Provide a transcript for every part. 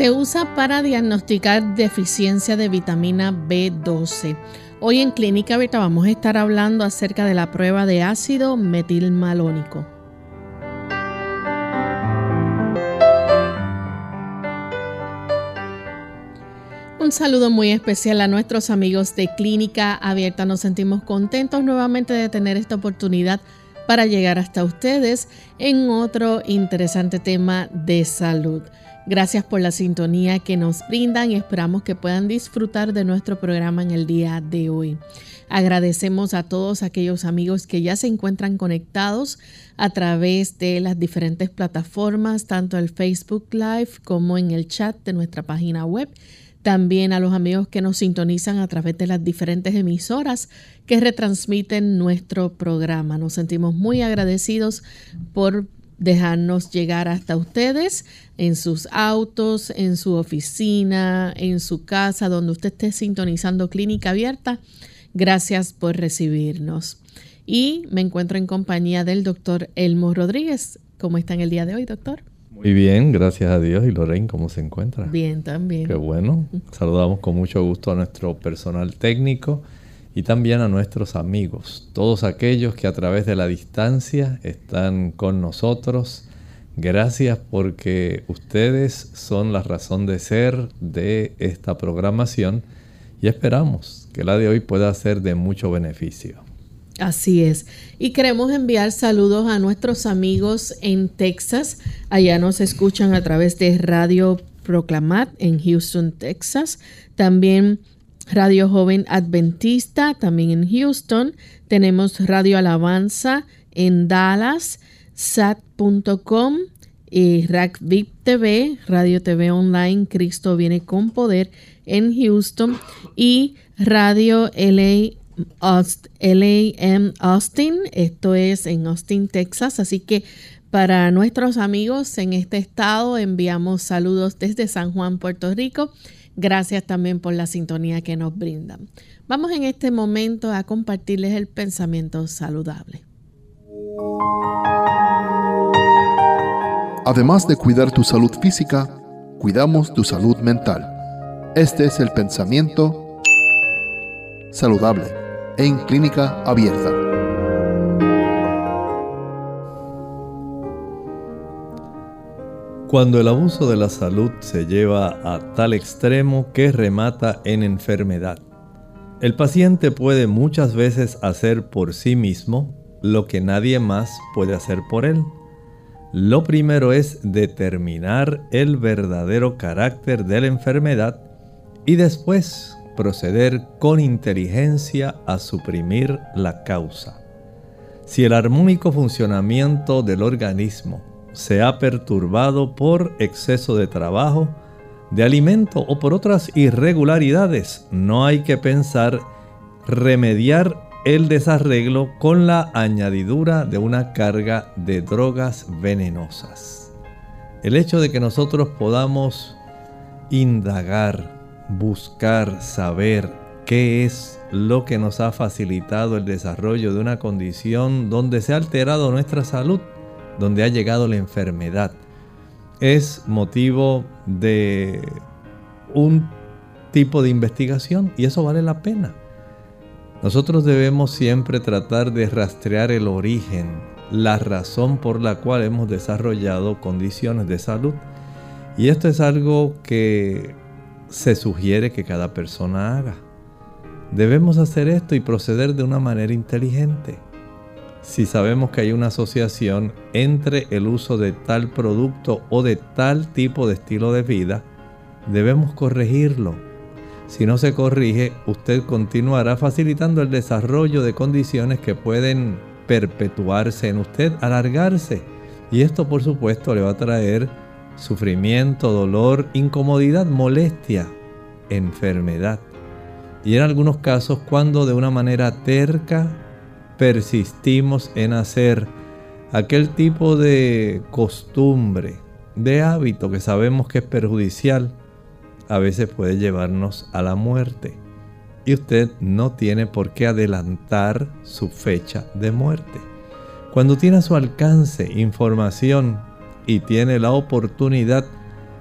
Se usa para diagnosticar deficiencia de vitamina B12. Hoy en Clínica Abierta vamos a estar hablando acerca de la prueba de ácido metilmalónico. Un saludo muy especial a nuestros amigos de Clínica Abierta. Nos sentimos contentos nuevamente de tener esta oportunidad para llegar hasta ustedes en otro interesante tema de salud. Gracias por la sintonía que nos brindan y esperamos que puedan disfrutar de nuestro programa en el día de hoy. Agradecemos a todos aquellos amigos que ya se encuentran conectados a través de las diferentes plataformas, tanto el Facebook Live como en el chat de nuestra página web. También a los amigos que nos sintonizan a través de las diferentes emisoras que retransmiten nuestro programa. Nos sentimos muy agradecidos por dejarnos llegar hasta ustedes en sus autos, en su oficina, en su casa, donde usted esté sintonizando Clínica Abierta. Gracias por recibirnos. Y me encuentro en compañía del doctor Elmo Rodríguez. ¿Cómo está en el día de hoy, doctor? Muy bien, gracias a Dios. ¿Y Lorraine cómo se encuentra? Bien, también. Qué bueno. Saludamos con mucho gusto a nuestro personal técnico y también a nuestros amigos, todos aquellos que a través de la distancia están con nosotros. Gracias porque ustedes son la razón de ser de esta programación y esperamos que la de hoy pueda ser de mucho beneficio. Así es. Y queremos enviar saludos a nuestros amigos en Texas. Allá nos escuchan a través de Radio Proclamat en Houston, Texas. También Radio Joven Adventista, también en Houston. Tenemos Radio Alabanza en Dallas, sat.com y RACVIP TV, Radio TV Online, Cristo viene con poder en Houston y Radio LA LAM Austin, esto es en Austin, Texas, así que para nuestros amigos en este estado enviamos saludos desde San Juan, Puerto Rico Gracias también por la sintonía que nos brindan. Vamos en este momento a compartirles el pensamiento saludable. Además de cuidar tu salud física, cuidamos tu salud mental. Este es el pensamiento saludable en clínica abierta. Cuando el abuso de la salud se lleva a tal extremo que remata en enfermedad, el paciente puede muchas veces hacer por sí mismo lo que nadie más puede hacer por él. Lo primero es determinar el verdadero carácter de la enfermedad y después proceder con inteligencia a suprimir la causa. Si el armónico funcionamiento del organismo se ha perturbado por exceso de trabajo, de alimento o por otras irregularidades, no hay que pensar remediar el desarreglo con la añadidura de una carga de drogas venenosas. El hecho de que nosotros podamos indagar, buscar, saber qué es lo que nos ha facilitado el desarrollo de una condición donde se ha alterado nuestra salud, donde ha llegado la enfermedad, es motivo de un tipo de investigación y eso vale la pena. Nosotros debemos siempre tratar de rastrear el origen, la razón por la cual hemos desarrollado condiciones de salud. Y esto es algo que se sugiere que cada persona haga. Debemos hacer esto y proceder de una manera inteligente si sabemos que hay una asociación entre el uso de tal producto o de tal tipo de estilo de vida, debemos corregirlo. Si no se corrige, usted continuará facilitando el desarrollo de condiciones que pueden perpetuarse en usted, alargarse. Y esto por supuesto le va a traer sufrimiento, dolor, incomodidad, molestia, enfermedad. Y en algunos casos cuando de una manera terca persistimos en hacer aquel tipo de costumbre, de hábito que sabemos que es perjudicial, a veces puede llevarnos a la muerte. Y usted no tiene por qué adelantar su fecha de muerte. Cuando tiene a su alcance información y tiene la oportunidad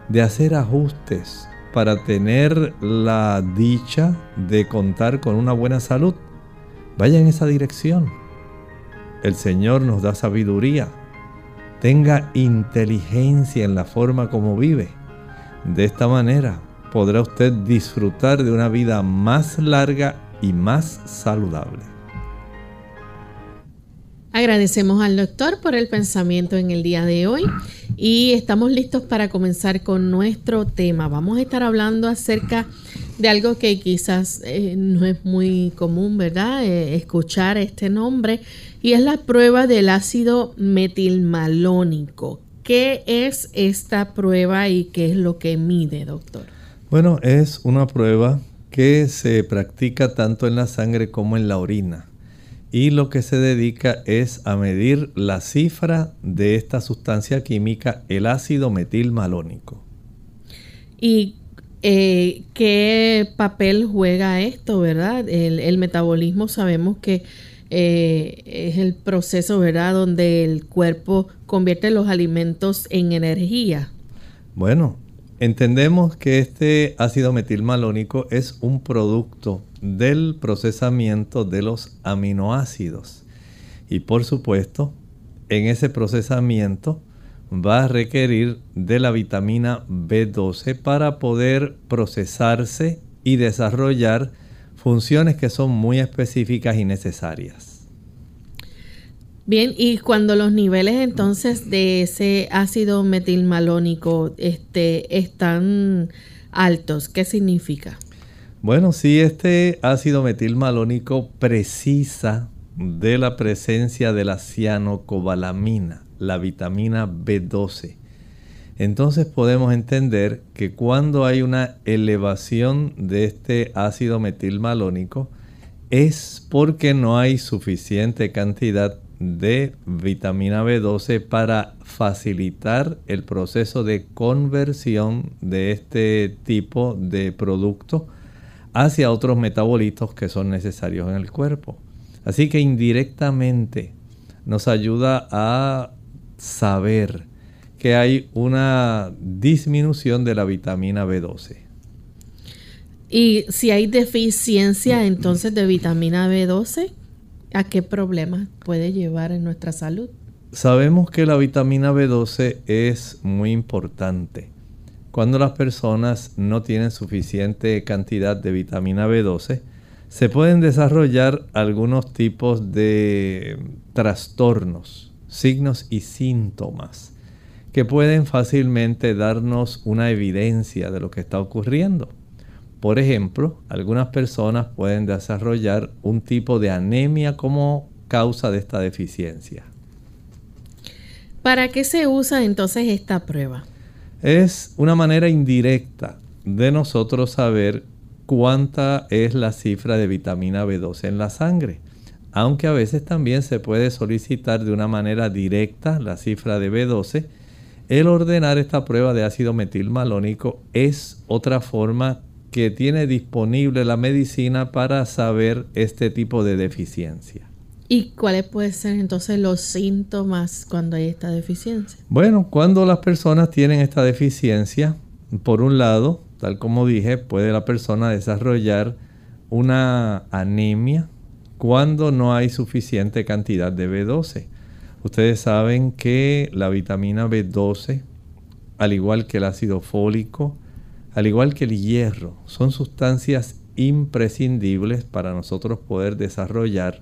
de hacer ajustes para tener la dicha de contar con una buena salud, vaya en esa dirección. El Señor nos da sabiduría. Tenga inteligencia en la forma como vive. De esta manera podrá usted disfrutar de una vida más larga y más saludable. Agradecemos al doctor por el pensamiento en el día de hoy y estamos listos para comenzar con nuestro tema. Vamos a estar hablando acerca de algo que quizás eh, no es muy común, ¿verdad? Eh, escuchar este nombre y es la prueba del ácido metilmalónico. ¿Qué es esta prueba y qué es lo que mide, doctor? Bueno, es una prueba que se practica tanto en la sangre como en la orina y lo que se dedica es a medir la cifra de esta sustancia química, el ácido metilmalónico. ¿Y eh, qué papel juega esto, verdad? El, metabolismo sabemos que eh, es el proceso, ¿verdad?, donde el cuerpo convierte los alimentos en energía. Bueno, entendemos que este ácido metilmalónico es un producto del procesamiento de los aminoácidos. Y por supuesto, en ese procesamiento va a requerir de la vitamina B12 para poder procesarse y desarrollar funciones que son muy específicas y necesarias. Bien, y cuando los niveles entonces de ese ácido metilmalónico este, están altos, ¿qué significa? Bueno, si este ácido metilmalónico precisa de la presencia de la cianocobalamina, la vitamina B12. Entonces podemos entender que cuando hay una elevación de este ácido metilmalónico es porque no hay suficiente cantidad de vitamina B12 para facilitar el proceso de conversión de este tipo de producto hacia otros metabolitos que son necesarios en el cuerpo. Así que indirectamente nos ayuda a saber que hay una disminución de la vitamina B12. Y si hay deficiencia entonces de vitamina B12, ¿a qué problema puede llevar en nuestra salud? Sabemos que la vitamina B12 es muy importante cuando las personas no tienen suficiente cantidad de vitamina B12, se pueden desarrollar algunos tipos de trastornos, signos y síntomas que pueden fácilmente darnos una evidencia de lo que está ocurriendo. Por ejemplo, algunas personas pueden desarrollar un tipo de anemia como causa de esta deficiencia. ¿Para qué se usa entonces esta prueba? Es una manera indirecta de nosotros saber cuánta es la cifra de vitamina B12 en la sangre. Aunque a veces también se puede solicitar de una manera directa la cifra de B12, el ordenar esta prueba de ácido metilmalónico es otra forma que tiene disponible la medicina para saber este tipo de deficiencia. ¿Y cuáles pueden ser entonces los síntomas cuando hay esta deficiencia? Bueno, cuando las personas tienen esta deficiencia, por un lado, tal como dije, puede la persona desarrollar una anemia cuando no hay suficiente cantidad de B12. Ustedes saben que la vitamina B12, al igual que el ácido fólico, al igual que el hierro, son sustancias imprescindibles para nosotros poder desarrollar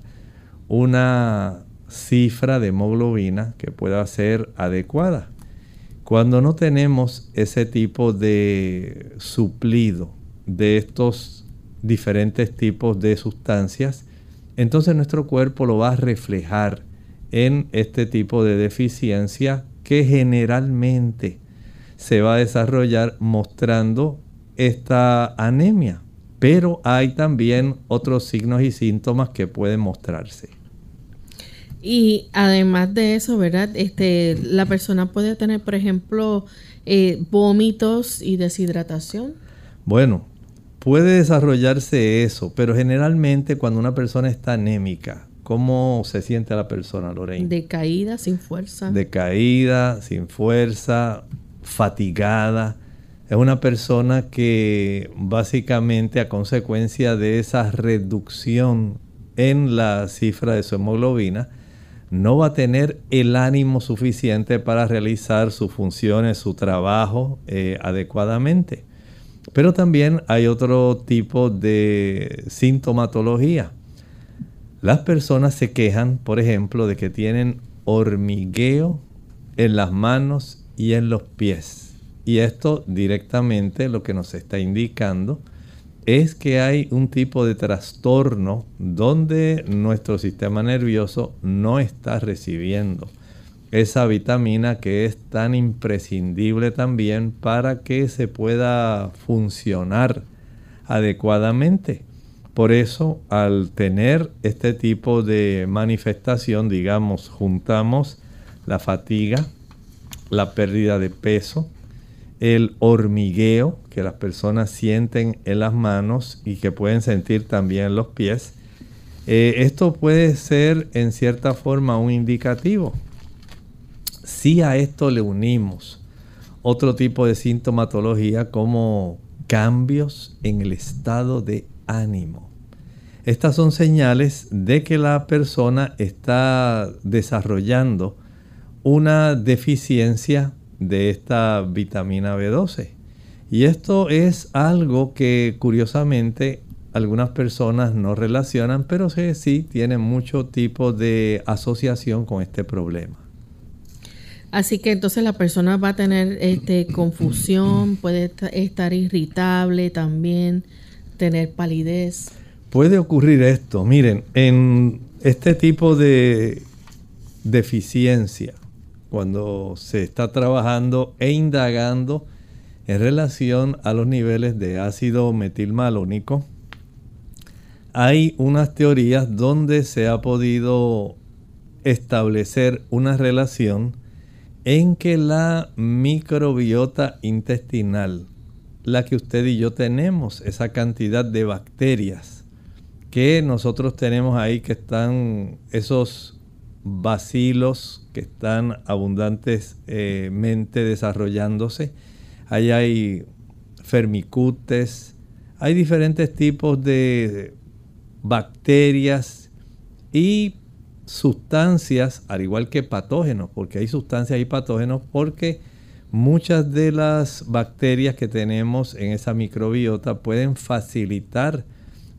una cifra de hemoglobina que pueda ser adecuada. Cuando no tenemos ese tipo de suplido de estos diferentes tipos de sustancias, entonces nuestro cuerpo lo va a reflejar en este tipo de deficiencia que generalmente se va a desarrollar mostrando esta anemia. Pero hay también otros signos y síntomas que pueden mostrarse. Y además de eso, ¿verdad? Este, la persona puede tener, por ejemplo, eh, vómitos y deshidratación. Bueno, puede desarrollarse eso, pero generalmente cuando una persona está anémica, ¿cómo se siente la persona, Lorena? Decaída, sin fuerza. Decaída, sin fuerza, fatigada. Es una persona que básicamente a consecuencia de esa reducción en la cifra de su hemoglobina, no va a tener el ánimo suficiente para realizar sus funciones, su trabajo eh, adecuadamente. Pero también hay otro tipo de sintomatología. Las personas se quejan, por ejemplo, de que tienen hormigueo en las manos y en los pies. Y esto directamente lo que nos está indicando es que hay un tipo de trastorno donde nuestro sistema nervioso no está recibiendo esa vitamina que es tan imprescindible también para que se pueda funcionar adecuadamente. Por eso, al tener este tipo de manifestación, digamos, juntamos la fatiga, la pérdida de peso, el hormigueo que las personas sienten en las manos y que pueden sentir también en los pies. Eh, esto puede ser en cierta forma un indicativo. Si a esto le unimos otro tipo de sintomatología como cambios en el estado de ánimo. Estas son señales de que la persona está desarrollando una deficiencia de esta vitamina B12. Y esto es algo que curiosamente algunas personas no relacionan, pero sí, sí tienen mucho tipo de asociación con este problema. Así que entonces la persona va a tener este, confusión, puede estar irritable también, tener palidez. Puede ocurrir esto. Miren, en este tipo de deficiencia, cuando se está trabajando e indagando en relación a los niveles de ácido metilmalónico, hay unas teorías donde se ha podido establecer una relación en que la microbiota intestinal, la que usted y yo tenemos, esa cantidad de bacterias que nosotros tenemos ahí, que están esos bacilos que están abundantemente desarrollándose. Ahí hay fermicutes, hay diferentes tipos de bacterias y sustancias, al igual que patógenos, porque hay sustancias y patógenos, porque muchas de las bacterias que tenemos en esa microbiota pueden facilitar,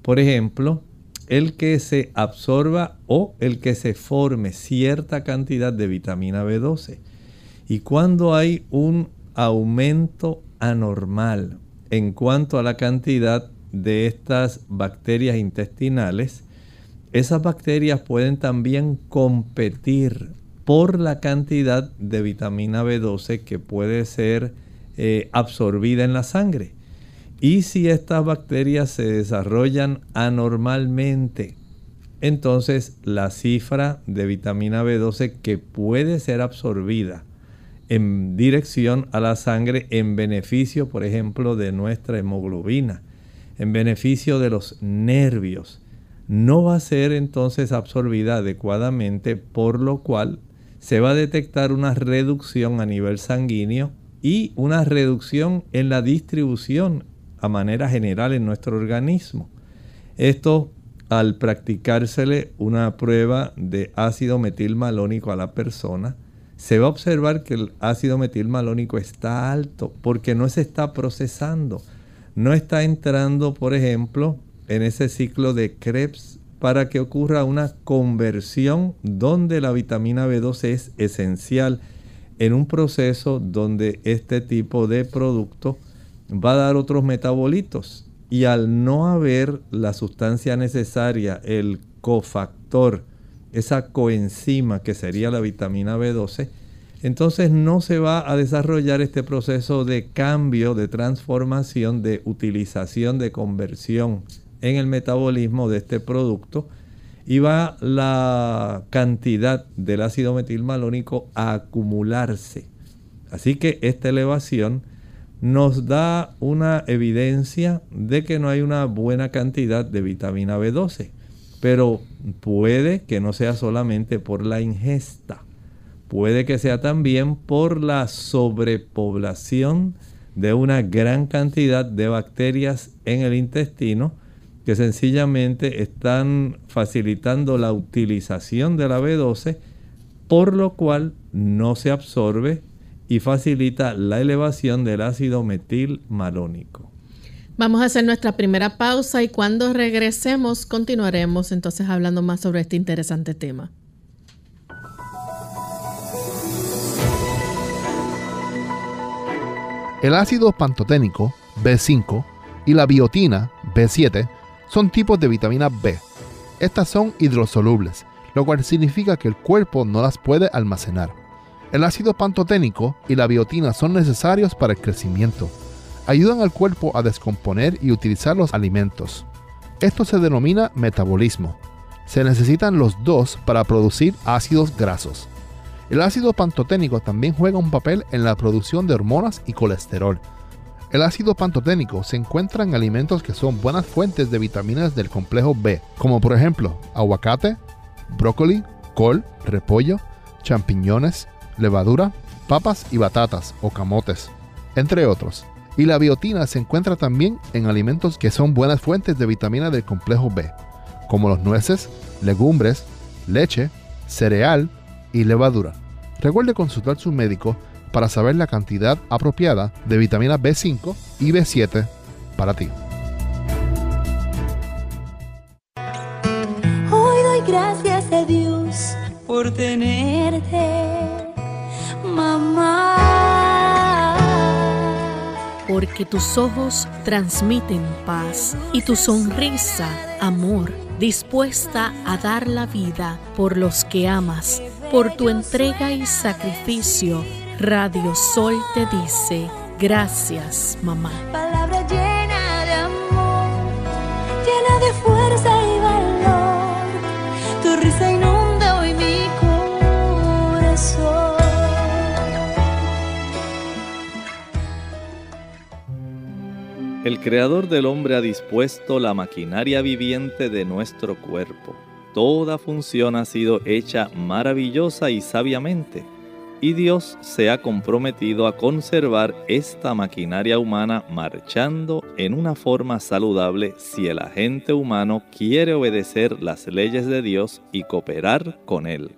por ejemplo, el que se absorba o el que se forme cierta cantidad de vitamina B12. Y cuando hay un aumento anormal en cuanto a la cantidad de estas bacterias intestinales, esas bacterias pueden también competir por la cantidad de vitamina B12 que puede ser eh, absorbida en la sangre. Y si estas bacterias se desarrollan anormalmente, entonces la cifra de vitamina B12 que puede ser absorbida en dirección a la sangre en beneficio, por ejemplo, de nuestra hemoglobina, en beneficio de los nervios, no va a ser entonces absorbida adecuadamente, por lo cual se va a detectar una reducción a nivel sanguíneo y una reducción en la distribución a manera general en nuestro organismo. Esto al practicársele una prueba de ácido metilmalónico a la persona, se va a observar que el ácido metilmalónico está alto porque no se está procesando. No está entrando, por ejemplo, en ese ciclo de Krebs para que ocurra una conversión donde la vitamina B12 es esencial en un proceso donde este tipo de producto va a dar otros metabolitos. Y al no haber la sustancia necesaria, el cofactor esa coenzima que sería la vitamina B12, entonces no se va a desarrollar este proceso de cambio, de transformación, de utilización, de conversión en el metabolismo de este producto y va la cantidad del ácido metilmalónico a acumularse. Así que esta elevación nos da una evidencia de que no hay una buena cantidad de vitamina B12. Pero puede que no sea solamente por la ingesta, puede que sea también por la sobrepoblación de una gran cantidad de bacterias en el intestino que sencillamente están facilitando la utilización de la B12, por lo cual no se absorbe y facilita la elevación del ácido metilmalónico. Vamos a hacer nuestra primera pausa y cuando regresemos continuaremos entonces hablando más sobre este interesante tema. El ácido pantoténico B5 y la biotina B7 son tipos de vitamina B. Estas son hidrosolubles, lo cual significa que el cuerpo no las puede almacenar. El ácido pantoténico y la biotina son necesarios para el crecimiento. Ayudan al cuerpo a descomponer y utilizar los alimentos. Esto se denomina metabolismo. Se necesitan los dos para producir ácidos grasos. El ácido pantoténico también juega un papel en la producción de hormonas y colesterol. El ácido pantoténico se encuentra en alimentos que son buenas fuentes de vitaminas del complejo B, como por ejemplo aguacate, brócoli, col, repollo, champiñones, levadura, papas y batatas o camotes, entre otros. Y la biotina se encuentra también en alimentos que son buenas fuentes de vitamina del complejo B, como los nueces, legumbres, leche, cereal y levadura. Recuerde consultar su médico para saber la cantidad apropiada de vitamina B5 y B7 para ti. Hoy doy gracias a Dios por tenerte mamá. Porque tus ojos transmiten paz y tu sonrisa amor, dispuesta a dar la vida por los que amas, por tu entrega y sacrificio. Radio Sol te dice, gracias mamá. Palabra llena de amor, llena de fuerza y valor. Tu risa inunda hoy mi corazón. El Creador del hombre ha dispuesto la maquinaria viviente de nuestro cuerpo. Toda función ha sido hecha maravillosa y sabiamente. Y Dios se ha comprometido a conservar esta maquinaria humana marchando en una forma saludable si el agente humano quiere obedecer las leyes de Dios y cooperar con Él.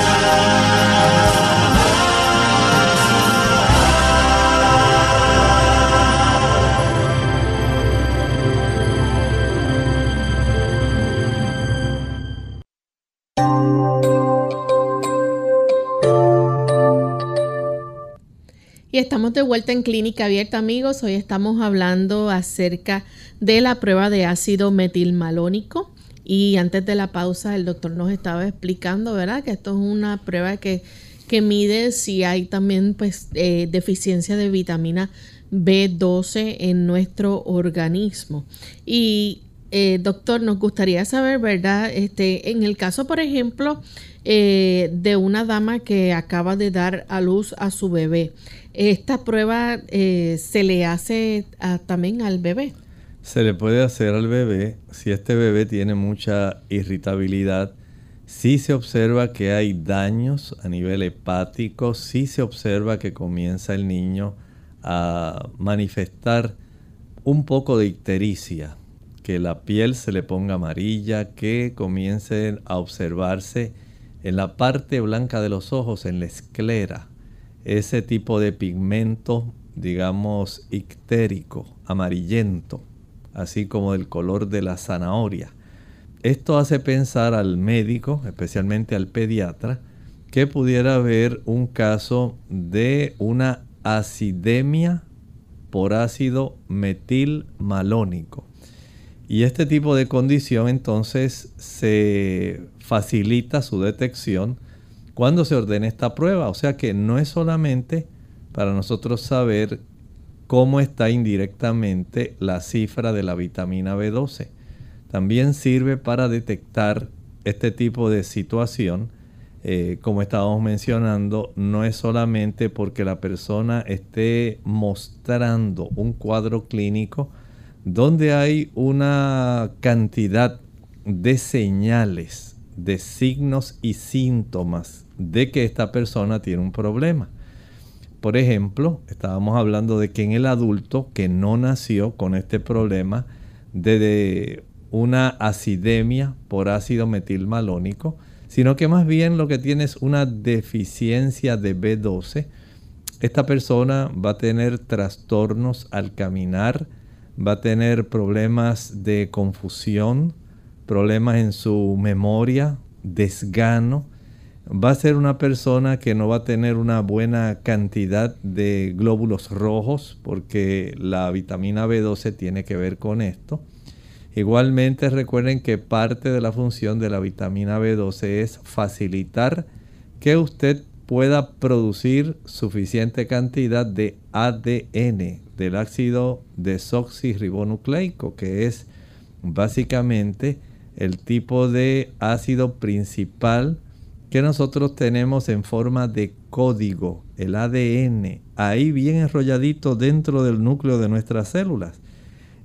Y estamos de vuelta en Clínica Abierta, amigos. Hoy estamos hablando acerca de la prueba de ácido metilmalónico. Y antes de la pausa, el doctor nos estaba explicando, ¿verdad? Que esto es una prueba que, que mide si hay también pues, eh, deficiencia de vitamina B12 en nuestro organismo. Y eh, doctor, nos gustaría saber, ¿verdad? Este, en el caso, por ejemplo, eh, de una dama que acaba de dar a luz a su bebé, ¿esta prueba eh, se le hace a- también al bebé? Se le puede hacer al bebé si este bebé tiene mucha irritabilidad, sí se observa que hay daños a nivel hepático, sí se observa que comienza el niño a manifestar un poco de ictericia, que la piel se le ponga amarilla, que comiencen a observarse en la parte blanca de los ojos, en la esclera, ese tipo de pigmento, digamos, ictérico, amarillento, así como el color de la zanahoria. Esto hace pensar al médico, especialmente al pediatra, que pudiera haber un caso de una acidemia por ácido metilmalónico. Y este tipo de condición entonces se facilita su detección cuando se ordena esta prueba. O sea que no es solamente para nosotros saber cómo está indirectamente la cifra de la vitamina B12. También sirve para detectar este tipo de situación. Eh, como estábamos mencionando, no es solamente porque la persona esté mostrando un cuadro clínico donde hay una cantidad de señales, de signos y síntomas de que esta persona tiene un problema. Por ejemplo, estábamos hablando de que en el adulto que no nació con este problema de, una acidemia por ácido metilmalónico, sino que más bien lo que tiene es una deficiencia de B12, esta persona va a tener trastornos al caminar, va a tener problemas de confusión, problemas en su memoria, desgano, va a ser una persona que no va a tener una buena cantidad de glóbulos rojos porque la vitamina B12 tiene que ver con esto. Igualmente recuerden que parte de la función de la vitamina B12 es facilitar que usted pueda producir suficiente cantidad de ADN del ácido desoxirribonucleico, que es básicamente el tipo de ácido principal que nosotros tenemos en forma de código, el ADN, ahí bien enrolladito dentro del núcleo de nuestras células.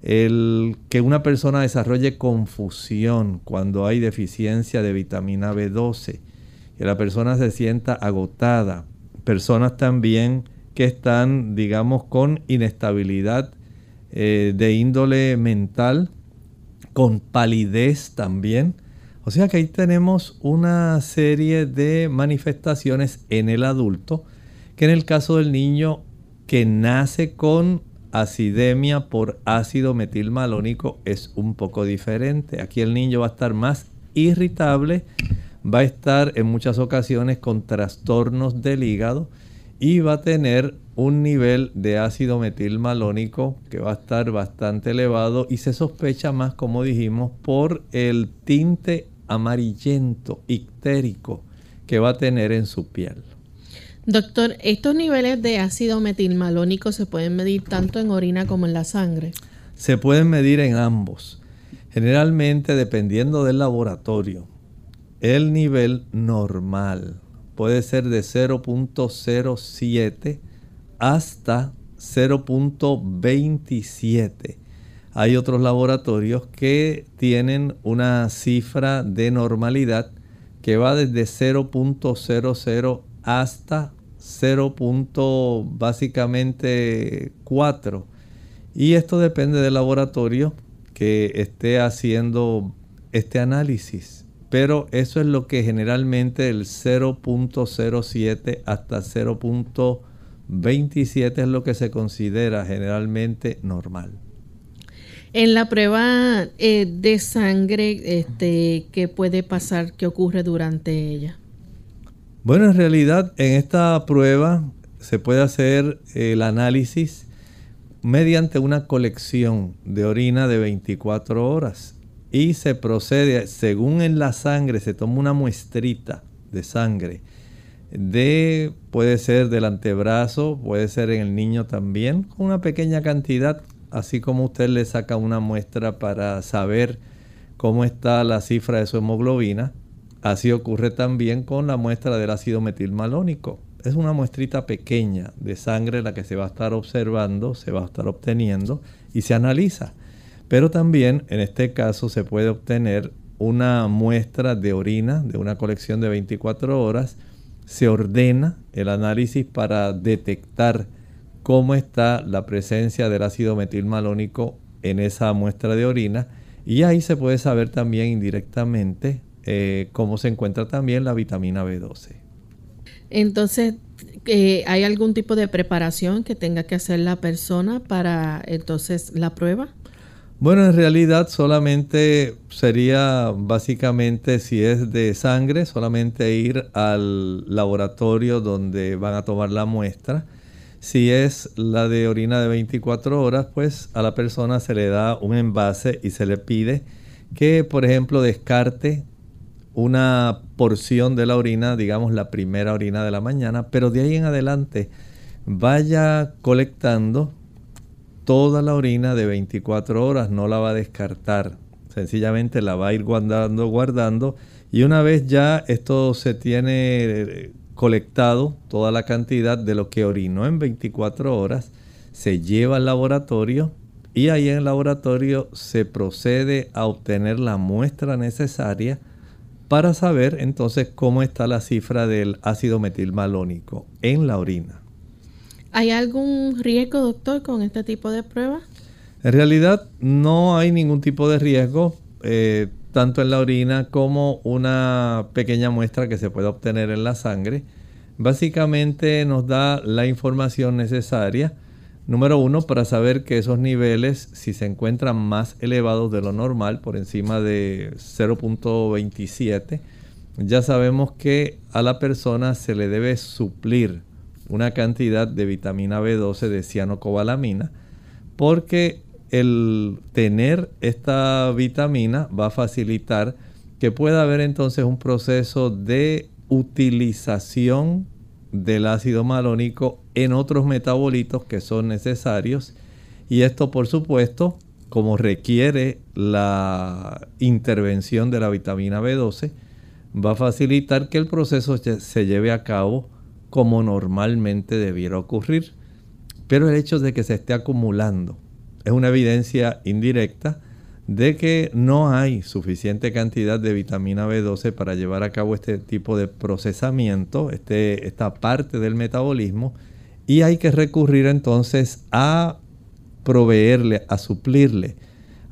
El que una persona desarrolle confusión cuando hay deficiencia de vitamina B12, que la persona se sienta agotada, personas también que están, digamos, con inestabilidad eh, de índole mental, con palidez también, o sea que ahí tenemos una serie de manifestaciones en el adulto que en el caso del niño que nace con acidemia por ácido metilmalónico es un poco diferente. Aquí el niño va a estar más irritable, va a estar en muchas ocasiones con trastornos del hígado y va a tener un nivel de ácido metilmalónico que va a estar bastante elevado y se sospecha más, como dijimos, por el tinte amarillento, ictérico que va a tener en su piel. Doctor, ¿estos niveles de ácido metilmalónico se pueden medir tanto en orina como en la sangre? Se pueden medir en ambos. Generalmente, dependiendo del laboratorio, el nivel normal puede ser de 0.07 hasta 0.27 hay otros laboratorios que tienen una cifra de normalidad que va desde 0.00 hasta 0. básicamente 4. Y esto depende del laboratorio que esté haciendo este análisis. Pero eso es lo que generalmente el 0.07 hasta 0.27 es lo que se considera generalmente normal. En la prueba eh, de sangre, este, ¿qué puede pasar? ¿Qué ocurre durante ella? Bueno, en realidad en esta prueba se puede hacer el análisis mediante una colección de orina de 24 horas y se procede, según en la sangre, se toma una muestrita de sangre de, puede ser del antebrazo, puede ser en el niño también, con una pequeña cantidad así como usted le saca una muestra para saber cómo está la cifra de su hemoglobina, así ocurre también con la muestra del ácido metilmalónico. Es una muestrita pequeña de sangre la que se va a estar observando, se va a estar obteniendo y se analiza. Pero también en este caso se puede obtener una muestra de orina de una colección de 24 horas, se ordena el análisis para detectar cómo está la presencia del ácido metilmalónico en esa muestra de orina y ahí se puede saber también indirectamente eh, cómo se encuentra también la vitamina B12. Entonces, eh, ¿hay algún tipo de preparación que tenga que hacer la persona para entonces la prueba? Bueno, en realidad solamente sería básicamente si es de sangre, solamente ir al laboratorio donde van a tomar la muestra. Si es la de orina de 24 horas, pues a la persona se le da un envase y se le pide que, por ejemplo, descarte una porción de la orina, digamos la primera orina de la mañana, pero de ahí en adelante vaya colectando toda la orina de 24 horas, no la va a descartar. Sencillamente la va a ir guardando, guardando. Y una vez ya esto se tiene eh, colectado, toda la cantidad de lo que orinó en 24 horas, se lleva al laboratorio y ahí en el laboratorio se procede a obtener la muestra necesaria para saber entonces cómo está la cifra del ácido metilmalónico en la orina. ¿Hay algún riesgo, doctor, con este tipo de pruebas? En realidad no hay ningún tipo de riesgo, eh, tanto en la orina como una pequeña muestra que se puede obtener en la sangre. Básicamente nos da la información necesaria, número uno, para saber que esos niveles, si se encuentran más elevados de lo normal, por encima de 0.27, ya sabemos que a la persona se le debe suplir una cantidad de vitamina B12 de cianocobalamina, porque el tener esta vitamina va a facilitar que pueda haber entonces un proceso de utilización del ácido malónico en otros metabolitos que son necesarios. Y esto por supuesto como requiere la intervención de la vitamina B12 va a facilitar que el proceso se lleve a cabo como normalmente debiera ocurrir. Pero el hecho de que se esté acumulando es una evidencia indirecta de que no hay suficiente cantidad de vitamina B12 para llevar a cabo este tipo de procesamiento, este, esta parte del metabolismo, y hay que recurrir entonces a proveerle, a suplirle.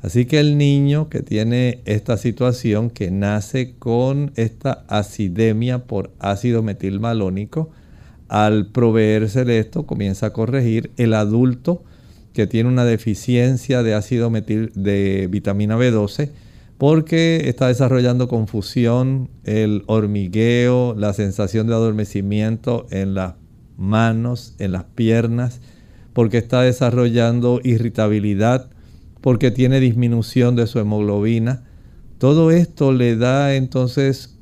Así que el niño que tiene esta situación, que nace con esta acidemia por ácido metilmalónico, al proveérsele esto, comienza a corregir. El adulto que tiene una deficiencia de ácido metil de vitamina B12 porque está desarrollando confusión, el hormigueo, la sensación de adormecimiento en las manos, en las piernas, porque está desarrollando irritabilidad, porque tiene disminución de su hemoglobina. Todo esto le da entonces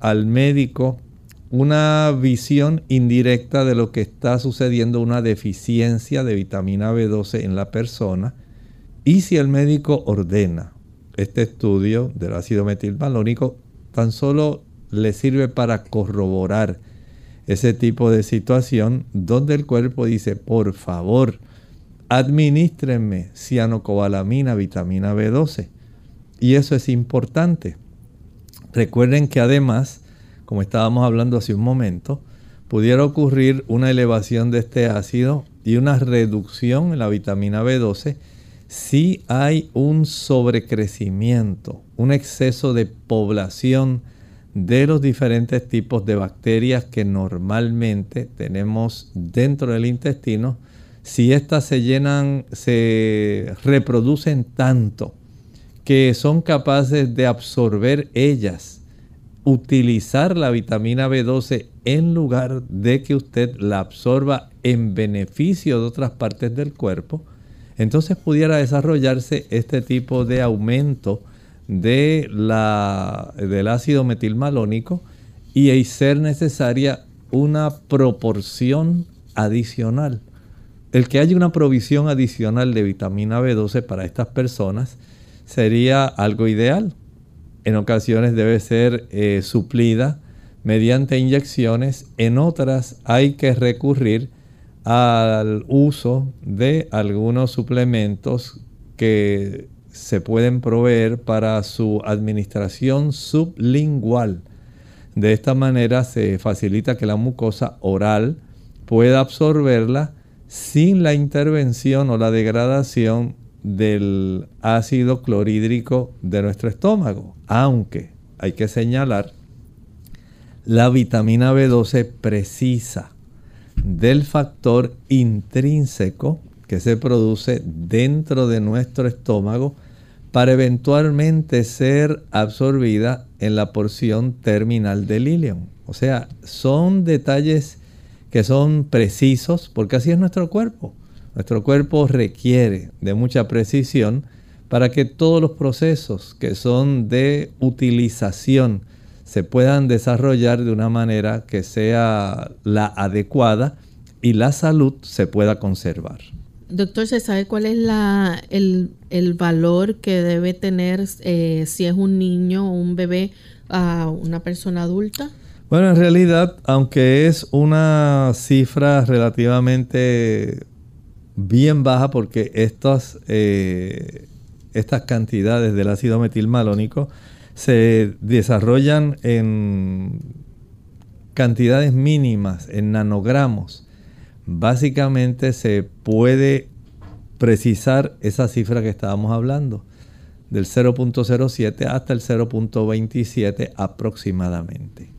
al médico una visión indirecta de lo que está sucediendo, una deficiencia de vitamina B12 en la persona. Y si el médico ordena este estudio del ácido metilmalónico, tan solo le sirve para corroborar ese tipo de situación donde el cuerpo dice, por favor, administrenme cianocobalamina, vitamina B12. Y eso es importante. Recuerden que además como estábamos hablando hace un momento, pudiera ocurrir una elevación de este ácido y una reducción en la vitamina B12 si hay un sobrecrecimiento, un exceso de población de los diferentes tipos de bacterias que normalmente tenemos dentro del intestino, si éstas se llenan, se reproducen tanto que son capaces de absorber ellas utilizar la vitamina B12 en lugar de que usted la absorba en beneficio de otras partes del cuerpo, entonces pudiera desarrollarse este tipo de aumento de la, del ácido metilmalónico y ser necesaria una proporción adicional. El que haya una provisión adicional de vitamina B12 para estas personas sería algo ideal en ocasiones debe ser eh, suplida mediante inyecciones, en otras hay que recurrir al uso de algunos suplementos que se pueden proveer para su administración sublingual. De esta manera se facilita que la mucosa oral pueda absorberla sin la intervención o la degradación del ácido clorhídrico de nuestro estómago. Aunque hay que señalar, la vitamina B12 precisa del factor intrínseco que se produce dentro de nuestro estómago para eventualmente ser absorbida en la porción terminal del ilion. O sea, son detalles que son precisos porque así es nuestro cuerpo. Nuestro cuerpo requiere de mucha precisión para que todos los procesos que son de utilización se puedan desarrollar de una manera que sea la adecuada y la salud se pueda conservar. Doctor, ¿se sabe cuál es la, el, valor que debe tener eh, si es un niño o un bebé a una persona adulta? Bueno, en realidad, aunque es una cifra relativamente bien baja porque estas, eh, estas cantidades del ácido metilmalónico se desarrollan en cantidades mínimas, en nanogramos. Básicamente se puede precisar esa cifra que estábamos hablando, del 0.07 hasta el 0.27 aproximadamente.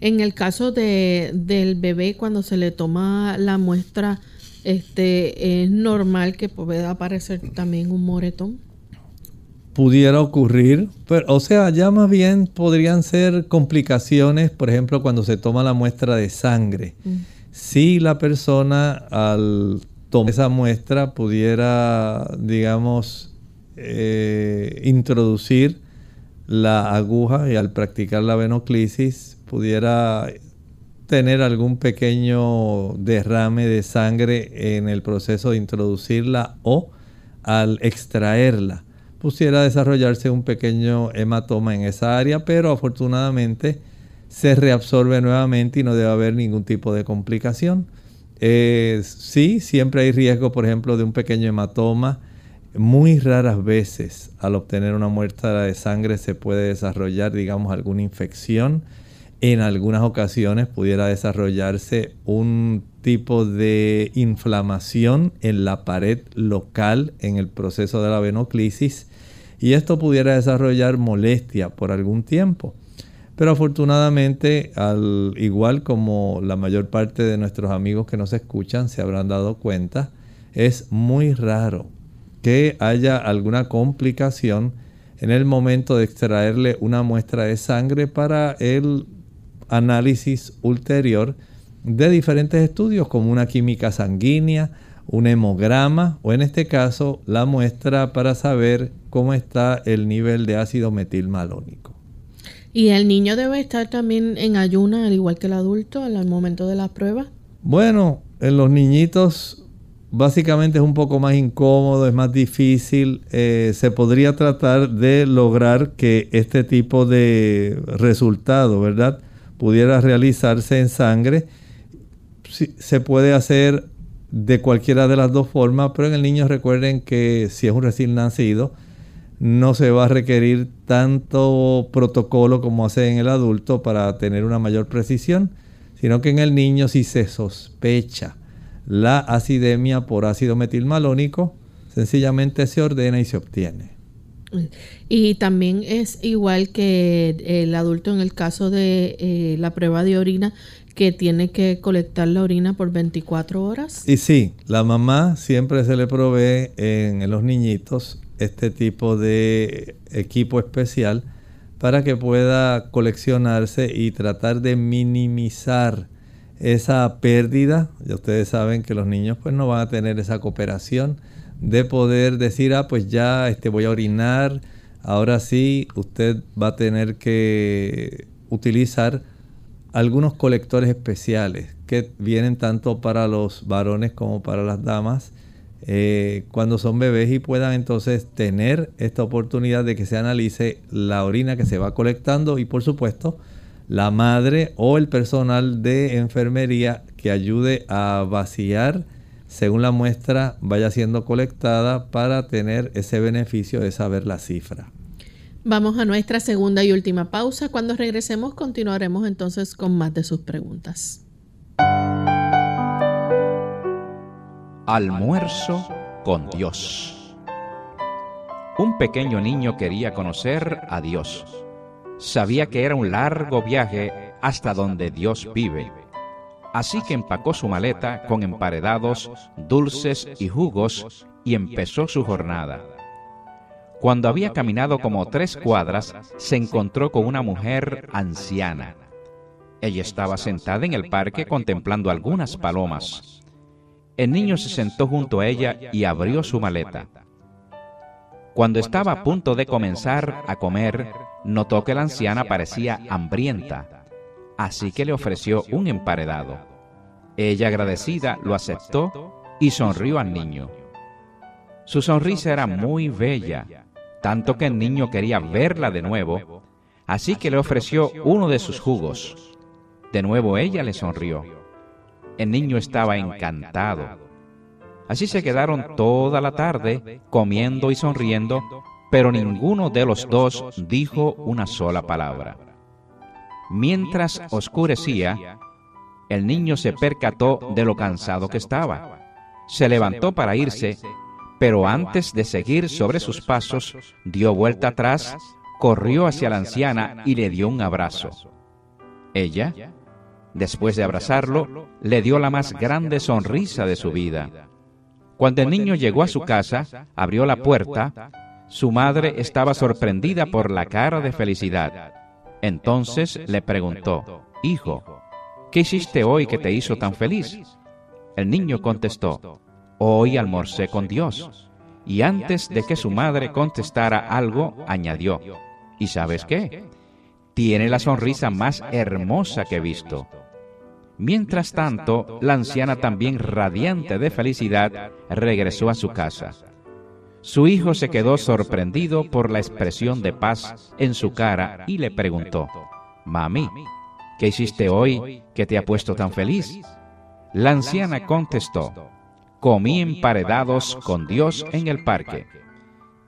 En el caso de, del bebé, cuando se le toma la muestra, este, ¿es normal que pueda aparecer también un moretón? Pudiera ocurrir, pero, o sea, ya más bien podrían ser complicaciones, por ejemplo, cuando se toma la muestra de sangre. Mm. Si la persona al tomar esa muestra pudiera, digamos, eh, introducir la aguja y al practicar la venoclisis pudiera tener algún pequeño derrame de sangre en el proceso de introducirla o al extraerla pudiera desarrollarse un pequeño hematoma en esa área, pero afortunadamente se reabsorbe nuevamente y no debe haber ningún tipo de complicación. Eh, sí, siempre hay riesgo, por ejemplo, de un pequeño hematoma muy raras veces al obtener una muestra de sangre se puede desarrollar, digamos, alguna infección. En algunas ocasiones pudiera desarrollarse un tipo de inflamación en la pared local en el proceso de la venoclisis y esto pudiera desarrollar molestia por algún tiempo. Pero afortunadamente, al igual como la mayor parte de nuestros amigos que nos escuchan se habrán dado cuenta, es muy raro que haya alguna complicación en el momento de extraerle una muestra de sangre para el análisis ulterior de diferentes estudios como una química sanguínea, un hemograma o en este caso la muestra para saber cómo está el nivel de ácido metilmalónico. ¿Y el niño debe estar también en ayuna al igual que el adulto al momento de la prueba? Bueno, en los niñitos básicamente es un poco más incómodo, es más difícil. Eh, se podría tratar de lograr que este tipo de resultado, ¿verdad? Pudiera realizarse en sangre. se puede hacer de cualquiera de las dos formas, pero en el niño recuerden que si es un recién nacido, no se va a requerir tanto protocolo como hace en el adulto para tener una mayor precisión, sino que en el niño si se sospecha la acidemia por ácido metilmalónico, sencillamente se ordena y se obtiene. Y también es igual que el adulto en el caso de eh, la prueba de orina, que tiene que colectar la orina por 24 horas. Y sí, la mamá siempre se le provee en, los niñitos este tipo de equipo especial para que pueda coleccionarse y tratar de minimizar esa pérdida. Ya ustedes saben que los niños pues no van a tener esa cooperación de poder decir, ah, pues ya este, voy a orinar, ahora sí, usted va a tener que utilizar algunos colectores especiales que vienen tanto para los varones como para las damas eh, cuando son bebés y puedan entonces tener esta oportunidad de que se analice la orina que se va colectando y por supuesto la madre o el personal de enfermería que ayude a vaciar según la muestra vaya siendo colectada para tener ese beneficio de saber la cifra. Vamos a nuestra segunda y última pausa. Cuando regresemos continuaremos entonces con más de sus preguntas. Almuerzo con Dios. Un pequeño niño quería conocer a Dios. Sabía que era un largo viaje hasta donde Dios vive. Así que empacó su maleta con emparedados, dulces y jugos y empezó su jornada. Cuando había caminado como tres cuadras, se encontró con una mujer anciana. Ella estaba sentada en el parque contemplando algunas palomas. El niño se sentó junto a ella y abrió su maleta. Cuando estaba a punto de comenzar a comer, notó que la anciana parecía hambrienta, así que le ofreció un emparedado. Ella agradecida lo aceptó y sonrió al niño. Su sonrisa era muy bella tanto que el niño quería verla de nuevo, así que le ofreció uno de sus jugos. De nuevo ella le sonrió. El niño estaba encantado. Así se quedaron toda la tarde comiendo y sonriendo, pero ninguno de los dos dijo una sola palabra. Mientras oscurecía, el niño se percató de lo cansado que estaba. Se levantó para irse pero antes de seguir sobre sus pasos, dio vuelta atrás, corrió hacia la anciana y le dio un abrazo. Ella, después de abrazarlo, le dio la más grande sonrisa de su vida. Cuando el niño llegó a su casa, abrió la puerta, su madre estaba sorprendida por la cara de felicidad. Entonces le preguntó, Hijo, ¿qué hiciste hoy que te hizo tan feliz? El niño contestó, Hoy almorcé con Dios. Y antes de que su madre contestara algo, añadió, ¿y sabes qué? Tiene la sonrisa más hermosa que he visto. Mientras tanto, la anciana también radiante de felicidad regresó a su casa. Su hijo se quedó sorprendido por la expresión de paz en su cara y le preguntó, Mami, ¿qué hiciste hoy que te ha puesto tan feliz? La anciana contestó, comí emparedados con Dios en el parque.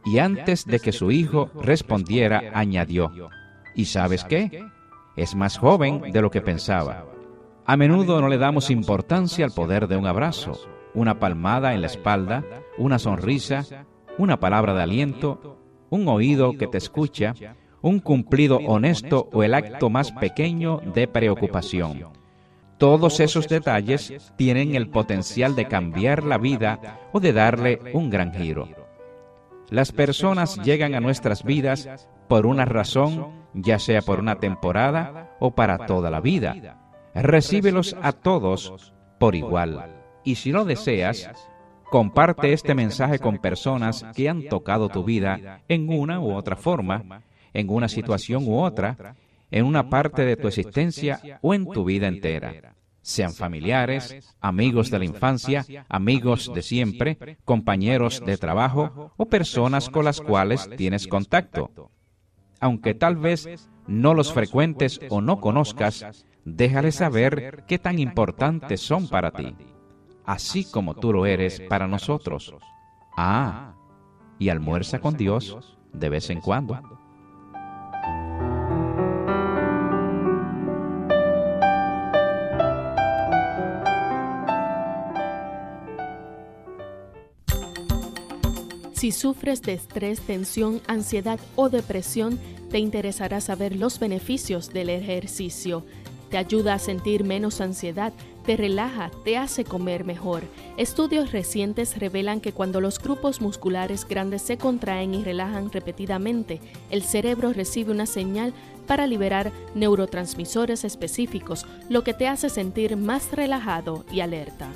Y antes de que su hijo respondiera, añadió, ¿y sabes qué? Es más joven de lo que pensaba. A menudo no le damos importancia al poder de un abrazo, una palmada en la espalda, una sonrisa, una palabra de aliento, un oído que te escucha, un cumplido honesto o el acto más pequeño de preocupación. Todos esos detalles tienen el potencial de cambiar la vida o de darle un gran giro. Las personas llegan a nuestras vidas por una razón, ya sea por una temporada o para toda la vida. Recíbelos a todos por igual. Y si lo deseas, comparte este mensaje con personas que han tocado tu vida en una u otra forma, en una situación u otra, en una parte de tu existencia o en tu vida entera. Sean familiares, amigos de la infancia, amigos de siempre, compañeros de trabajo o personas con las cuales tienes contacto. Aunque tal vez no los frecuentes o no conozcas, déjale saber qué tan importantes son para ti, así como tú lo eres para nosotros. Ah, y almuerza con Dios de vez en cuando. Si sufres de estrés, tensión, ansiedad o depresión, te interesará saber los beneficios del ejercicio. Te ayuda a sentir menos ansiedad, te relaja, te hace comer mejor. Estudios recientes revelan que cuando los grupos musculares grandes se contraen y relajan repetidamente, el cerebro recibe una señal para liberar neurotransmisores específicos, lo que te hace sentir más relajado y alerta.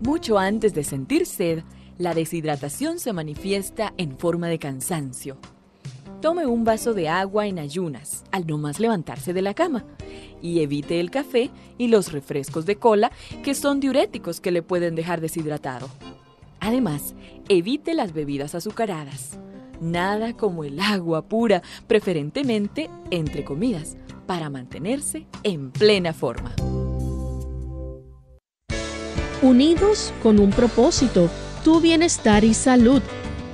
Mucho antes de sentir sed, la deshidratación se manifiesta en forma de cansancio. Tome un vaso de agua en ayunas al no más levantarse de la cama y evite el café y los refrescos de cola que son diuréticos que le pueden dejar deshidratado. Además, evite las bebidas azucaradas. Nada como el agua pura, preferentemente entre comidas, para mantenerse en plena forma. Unidos con un propósito, tu bienestar y salud.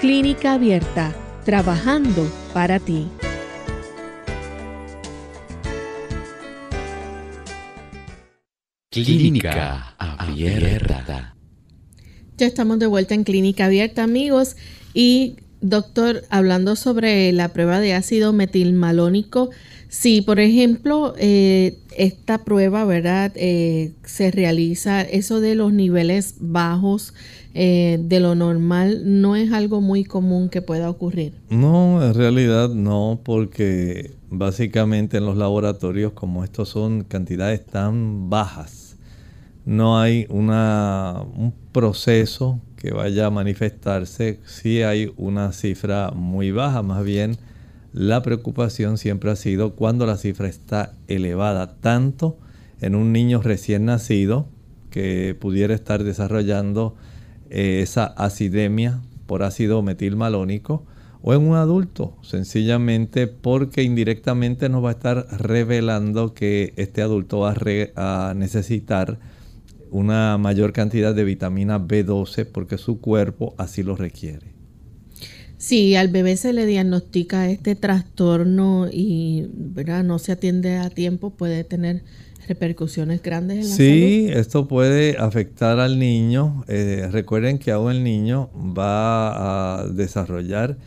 Clínica Abierta, trabajando para ti. Clínica Abierta. Ya estamos de vuelta en Clínica Abierta, amigos. Y doctor, hablando sobre la prueba de ácido metilmalónico, si por ejemplo eh, esta prueba, ¿verdad? Eh, se realiza eso de los niveles bajos eh, de lo normal, no es algo muy común que pueda ocurrir. No, en realidad no, porque básicamente en los laboratorios como estos son cantidades tan bajas, no hay una, un proceso que vaya a manifestarse si hay una cifra muy baja. Más bien, la preocupación siempre ha sido cuando la cifra está elevada, tanto en un niño recién nacido que pudiera estar desarrollando eh, esa acidemia por ácido metilmalónico, o en un adulto, sencillamente porque indirectamente nos va a estar revelando que este adulto va a necesitar una mayor cantidad de vitamina B12 porque su cuerpo así lo requiere. Si al bebé se le diagnostica este trastorno y ¿verdad? no se atiende a tiempo, puede tener repercusiones grandes en la sí, esto puede afectar al niño. Eh, recuerden que aún el niño va a desarrollar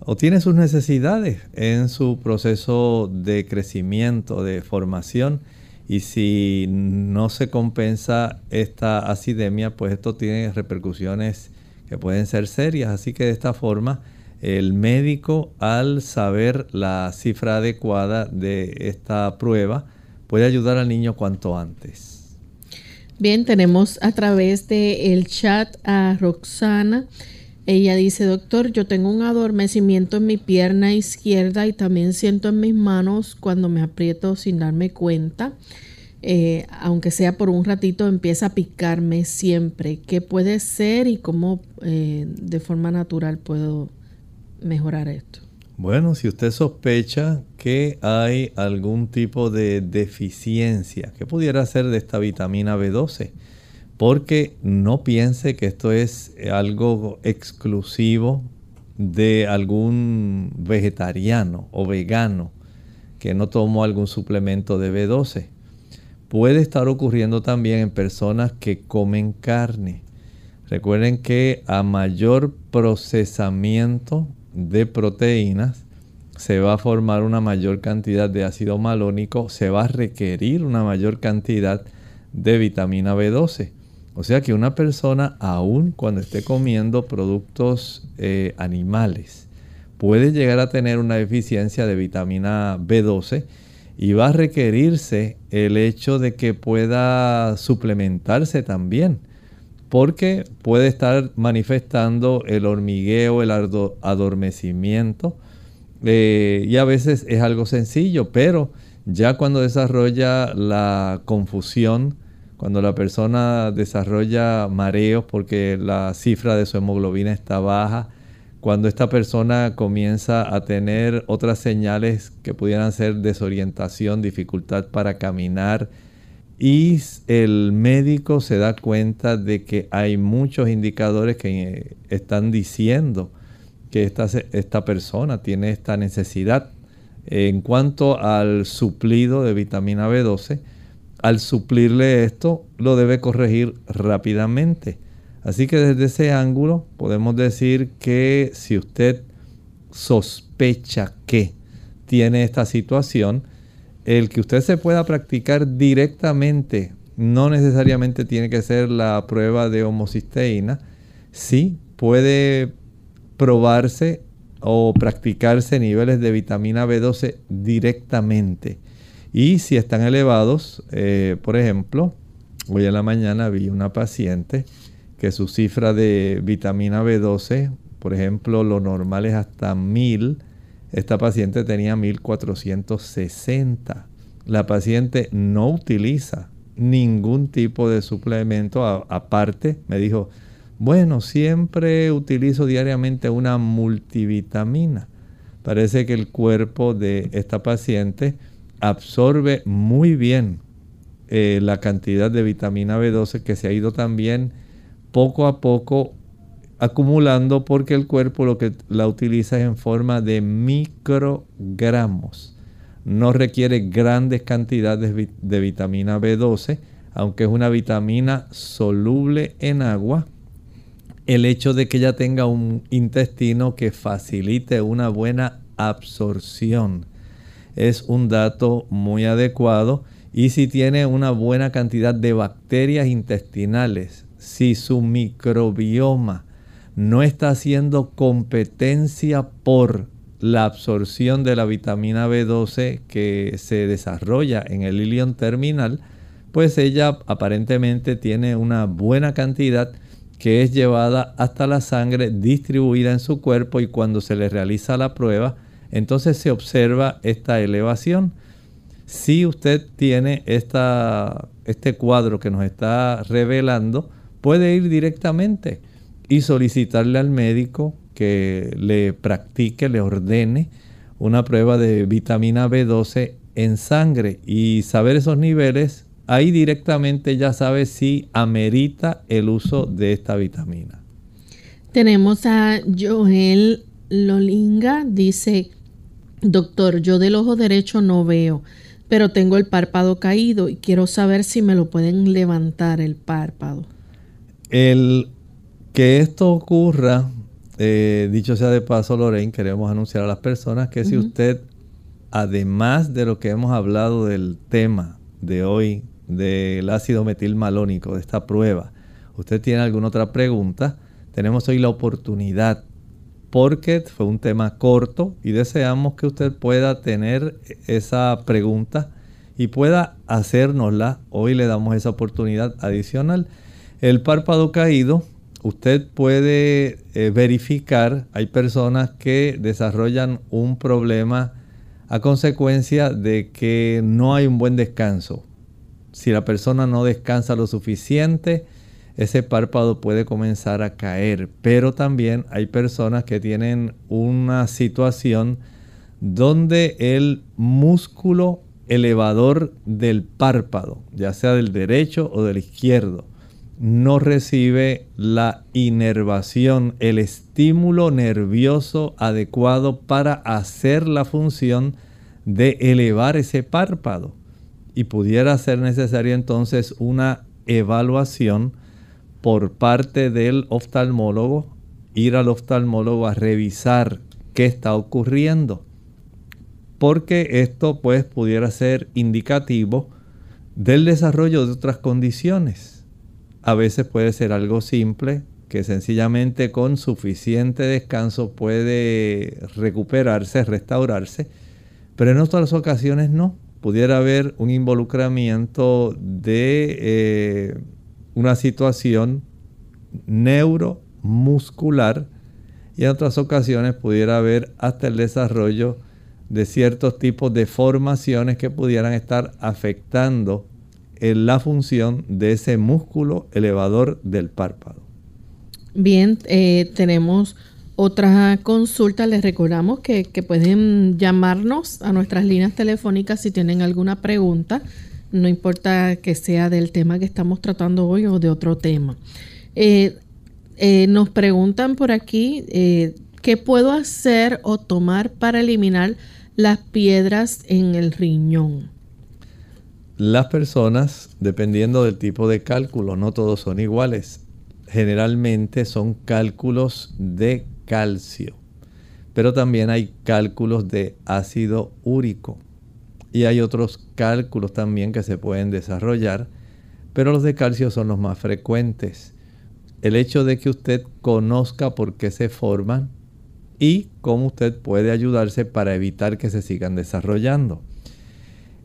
o tiene sus necesidades en su proceso de crecimiento, de formación y si no se compensa esta acidemia, pues esto tiene repercusiones que pueden ser serias. Así que de esta forma, el médico al saber la cifra adecuada de esta prueba puede ayudar al niño cuanto antes. Bien, tenemos a través del el chat a Roxana. Ella dice, doctor, yo tengo un adormecimiento en mi pierna izquierda y también siento en mis manos cuando me aprieto sin darme cuenta. Eh, aunque sea por un ratito, empieza a picarme siempre. ¿Qué puede ser y cómo eh, de forma natural puedo mejorar esto? Bueno, si usted sospecha que hay algún tipo de deficiencia, ¿qué pudiera ser de esta vitamina B12? Porque no piense que esto es algo exclusivo de algún vegetariano o vegano que no tomó algún suplemento de B12. Puede estar ocurriendo también en personas que comen carne. Recuerden que a mayor procesamiento de proteínas se va a formar una mayor cantidad de ácido malónico, se va a requerir una mayor cantidad de vitamina B12. O sea que una persona, aun cuando esté comiendo productos eh, animales, puede llegar a tener una deficiencia de vitamina B12 y va a requerirse el hecho de que pueda suplementarse también, porque puede estar manifestando el hormigueo, el adormecimiento, eh, y a veces es algo sencillo, pero ya cuando desarrolla la confusión, cuando la persona desarrolla mareos porque la cifra de su hemoglobina está baja, cuando esta persona comienza a tener otras señales que pudieran ser desorientación, dificultad para caminar, y el médico se da cuenta de que hay muchos indicadores que están diciendo que esta, esta persona tiene esta necesidad. En cuanto al suplido de vitamina B12, al suplirle esto, lo debe corregir rápidamente. Así que desde ese ángulo podemos decir que si usted sospecha que tiene esta situación, el que usted se pueda practicar directamente, no necesariamente tiene que ser la prueba de homocisteína, sí puede probarse o practicarse niveles de vitamina B12 directamente. Y si están elevados, eh, por ejemplo, hoy en la mañana vi una paciente que su cifra de vitamina B12, por ejemplo, lo normal es hasta 1000. Esta paciente tenía 1460. La paciente no utiliza ningún tipo de suplemento aparte. Me dijo, bueno, siempre utilizo diariamente una multivitamina. Parece que el cuerpo de esta paciente absorbe muy bien eh, la cantidad de vitamina B12 que se ha ido también poco a poco acumulando porque el cuerpo lo que la utiliza es en forma de microgramos. No requiere grandes cantidades de vitamina B12, aunque es una vitamina soluble en agua el hecho de que ella tenga un intestino que facilite una buena absorción es un dato muy adecuado. Y si tiene una buena cantidad de bacterias intestinales, si su microbioma no está haciendo competencia por la absorción de la vitamina B12 que se desarrolla en el ilion terminal, pues ella aparentemente tiene una buena cantidad que es llevada hasta la sangre, distribuida en su cuerpo y cuando se le realiza la prueba, entonces se observa esta elevación. Si usted tiene esta, este cuadro que nos está revelando, puede ir directamente y solicitarle al médico que le practique, le ordene una prueba de vitamina B12 en sangre y saber esos niveles ahí directamente ya sabe si amerita el uso de esta vitamina. Tenemos a Joel Lolinga, dice, doctor, yo del ojo derecho no veo, pero tengo el párpado caído y quiero saber si me lo pueden levantar el párpado. El que esto ocurra, eh, dicho sea de paso, Lorraine, queremos anunciar a las personas que si usted, además de lo que hemos hablado del tema de hoy, del ácido metilmalónico, de esta prueba, usted tiene alguna otra pregunta, tenemos hoy la oportunidad porque fue un tema corto y deseamos que usted pueda tener esa pregunta y pueda hacérnosla. Hoy le damos esa oportunidad adicional. El párpado caído, usted puede eh, verificar, hay personas que desarrollan un problema a consecuencia de que no hay un buen descanso si la persona no descansa lo suficiente, ese párpado puede comenzar a caer. Pero también hay personas que tienen una situación donde el músculo elevador del párpado, ya sea del derecho o del izquierdo, no recibe la inervación, el estímulo nervioso adecuado para hacer la función de elevar ese párpado y pudiera ser necesaria entonces una evaluación por parte del oftalmólogo, ir al oftalmólogo a revisar qué está ocurriendo. Porque esto pues pudiera ser indicativo del desarrollo de otras condiciones. A veces puede ser algo simple que sencillamente con suficiente descanso puede recuperarse, restaurarse, pero en otras ocasiones no pudiera haber un involucramiento de eh, una situación neuromuscular y en otras ocasiones pudiera haber hasta el desarrollo de ciertos tipos de formaciones que pudieran estar afectando en la función de ese músculo elevador del párpado. Bien, eh, tenemos otra consulta, les recordamos que, pueden llamarnos a nuestras líneas telefónicas si tienen alguna pregunta, no importa que sea del tema que estamos tratando hoy o de otro tema. Eh, eh, nos preguntan por aquí, eh, ¿qué puedo hacer o tomar para eliminar las piedras en el riñón? Las personas, dependiendo del tipo de cálculo, no todos son iguales. Generalmente son cálculos de calcio. Pero también hay cálculos de ácido úrico. Y hay otros cálculos también que se pueden desarrollar, pero los de calcio son los más frecuentes. El hecho de que usted conozca por qué se forman y cómo usted puede ayudarse para evitar que se sigan desarrollando.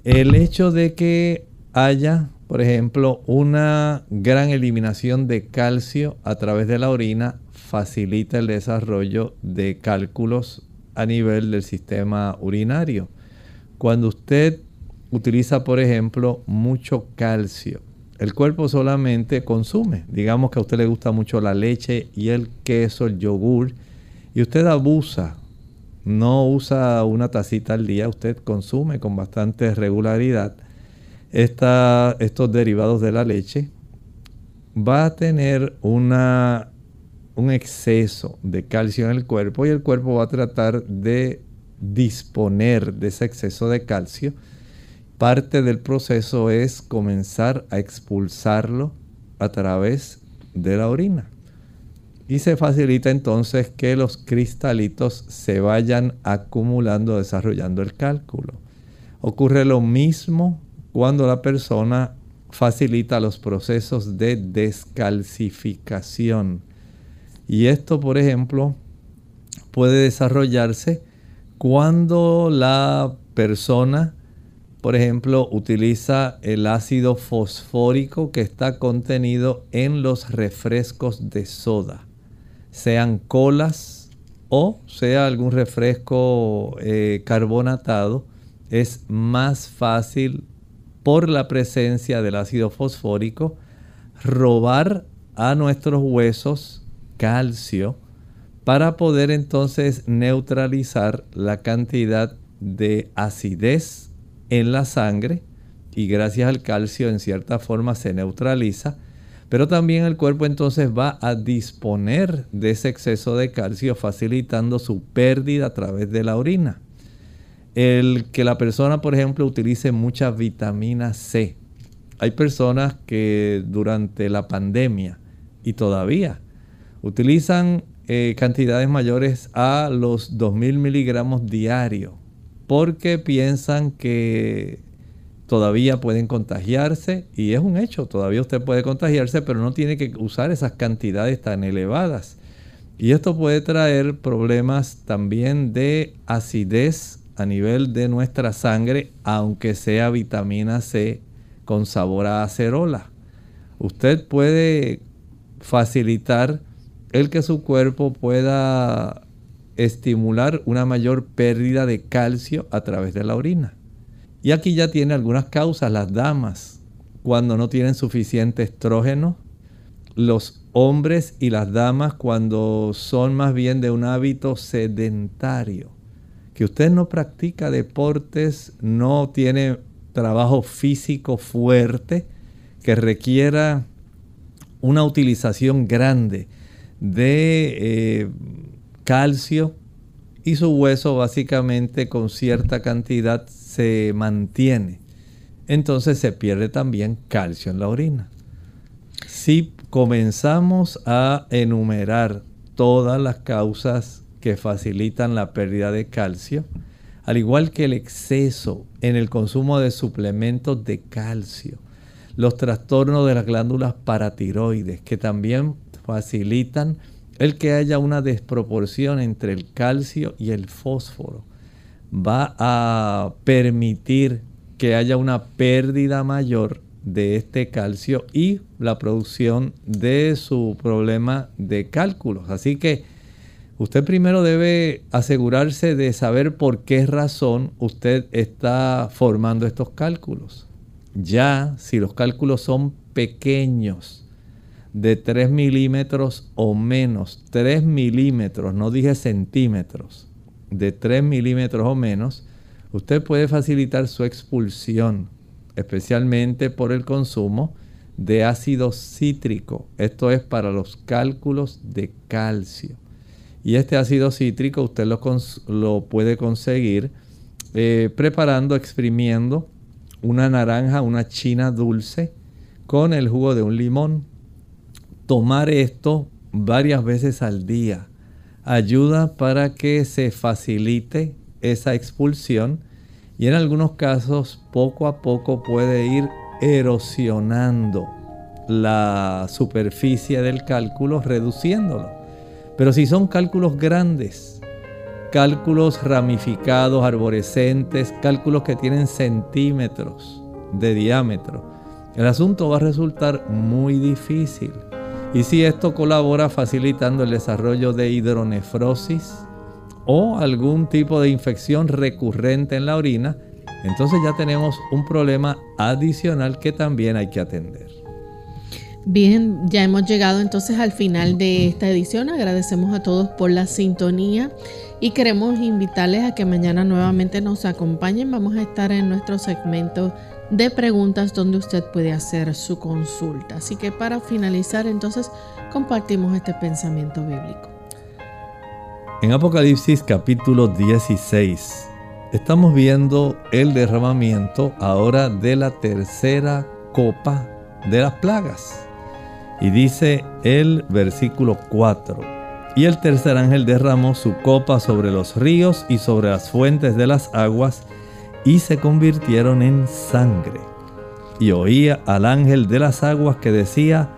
El hecho de que haya, por ejemplo, una gran eliminación de calcio a través de la orina facilita el desarrollo de cálculos a nivel del sistema urinario. Cuando usted utiliza, por ejemplo, mucho calcio, el cuerpo solamente consume. Digamos que a usted le gusta mucho la leche y el queso, el yogur, y usted abusa, no usa una tacita al día, usted consume con bastante regularidad estos derivados de la leche, va a tener un exceso de calcio en el cuerpo y el cuerpo va a tratar de disponer de ese exceso de calcio. Parte del proceso es comenzar a expulsarlo a través de la orina. Y se facilita entonces que los cristalitos se vayan acumulando, desarrollando el cálculo. Ocurre lo mismo cuando la persona facilita los procesos de descalcificación. Y esto, por ejemplo, puede desarrollarse cuando la persona, por ejemplo, utiliza el ácido fosfórico que está contenido en los refrescos de soda sean colas o sea algún refresco eh, carbonatado, es más fácil por la presencia del ácido fosfórico robar a nuestros huesos calcio para poder entonces neutralizar la cantidad de acidez en la sangre y gracias al calcio en cierta forma se neutraliza pero también el cuerpo entonces va a disponer de ese exceso de calcio facilitando su pérdida a través de la orina. El que la persona, por ejemplo, utilice mucha vitamina C. Hay personas que durante la pandemia y todavía utilizan eh, cantidades mayores a los 2.000 miligramos diarios porque piensan que todavía pueden contagiarse y es un hecho, todavía usted puede contagiarse, pero no tiene que usar esas cantidades tan elevadas. Y esto puede traer problemas también de acidez a nivel de nuestra sangre, aunque sea vitamina C con sabor a acerola. Usted puede facilitar el que su cuerpo pueda estimular una mayor pérdida de calcio a través de la orina. Y aquí ya tiene algunas causas las damas cuando no tienen suficiente estrógeno, los hombres y las damas cuando son más bien de un hábito sedentario, que usted no practica deportes, no tiene trabajo físico fuerte que requiera una utilización grande de eh, calcio y su hueso básicamente con cierta cantidad se mantiene, entonces se pierde también calcio en la orina. Si comenzamos a enumerar todas las causas que facilitan la pérdida de calcio, al igual que el exceso en el consumo de suplementos de calcio, los trastornos de las glándulas paratiroides que también facilitan el que haya una desproporción entre el calcio y el fósforo va a permitir que haya una pérdida mayor de este calcio y la producción de su problema de cálculos. Así que usted primero debe asegurarse de saber por qué razón usted está formando estos cálculos. Ya si los cálculos son pequeños, de 3 milímetros o menos, 3 milímetros, no dije centímetros, de 3 milímetros o menos, usted puede facilitar su expulsión, especialmente por el consumo de ácido cítrico. Esto es para los cálculos de calcio. Y este ácido cítrico usted lo, puede conseguir eh, preparando, exprimiendo una naranja, una china dulce con el jugo de un limón. Tomar esto varias veces al día ayuda para que se facilite esa expulsión y en algunos casos poco a poco puede ir erosionando la superficie del cálculo, reduciéndolo. Pero si son cálculos grandes, cálculos ramificados, arborescentes, cálculos que tienen centímetros de diámetro, el asunto va a resultar muy difícil. Y si esto colabora facilitando el desarrollo de hidronefrosis o algún tipo de infección recurrente en la orina, entonces ya tenemos un problema adicional que también hay que atender. Bien, ya hemos llegado entonces al final de esta edición. Agradecemos a todos por la sintonía y queremos invitarles a que mañana nuevamente nos acompañen. Vamos a estar en nuestro segmento de preguntas donde usted puede hacer su consulta. Así que para finalizar entonces compartimos este pensamiento bíblico. En Apocalipsis capítulo 16 estamos viendo el derramamiento ahora de la tercera copa de las plagas. Y dice el versículo 4, y el tercer ángel derramó su copa sobre los ríos y sobre las fuentes de las aguas, y se convirtieron en sangre. Y oía al ángel de las aguas que decía,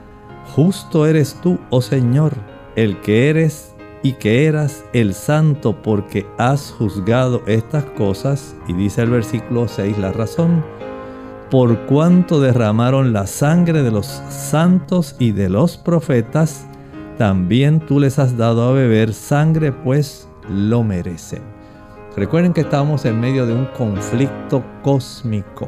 Justo eres tú, oh Señor, el que eres y que eras el santo porque has juzgado estas cosas. Y dice el versículo 6 la razón, por cuanto derramaron la sangre de los santos y de los profetas, también tú les has dado a beber sangre, pues lo merecen. Recuerden que estamos en medio de un conflicto cósmico.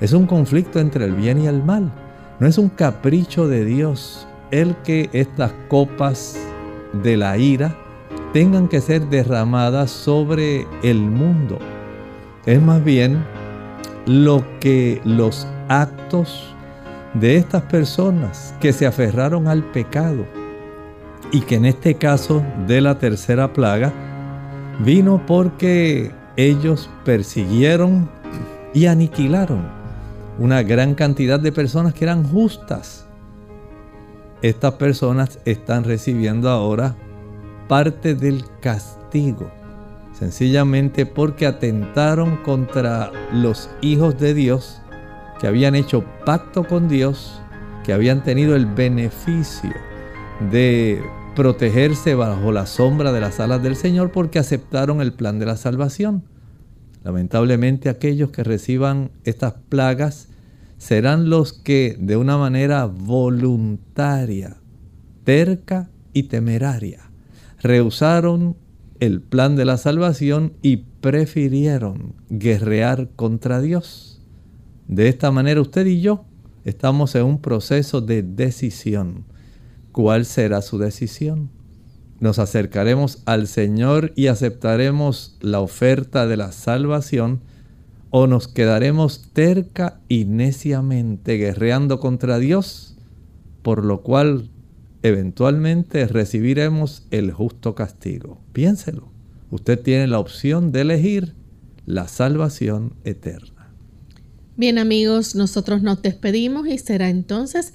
Es un conflicto entre el bien y el mal. No es un capricho de Dios el que estas copas de la ira tengan que ser derramadas sobre el mundo. Es más bien lo que los actos de estas personas que se aferraron al pecado y que en este caso de la tercera plaga Vino porque ellos persiguieron y aniquilaron una gran cantidad de personas que eran justas. Estas personas están recibiendo ahora parte del castigo, sencillamente porque atentaron contra los hijos de Dios, que habían hecho pacto con Dios, que habían tenido el beneficio de protegerse bajo la sombra de las alas del Señor porque aceptaron el plan de la salvación. Lamentablemente aquellos que reciban estas plagas serán los que de una manera voluntaria, terca y temeraria, rehusaron el plan de la salvación y prefirieron guerrear contra Dios. De esta manera usted y yo estamos en un proceso de decisión ¿Cuál será su decisión? ¿Nos acercaremos al Señor y aceptaremos la oferta de la salvación? ¿O nos quedaremos terca y neciamente guerreando contra Dios? Por lo cual eventualmente recibiremos el justo castigo. Piénselo. Usted tiene la opción de elegir la salvación eterna. Bien amigos, nosotros nos despedimos y será entonces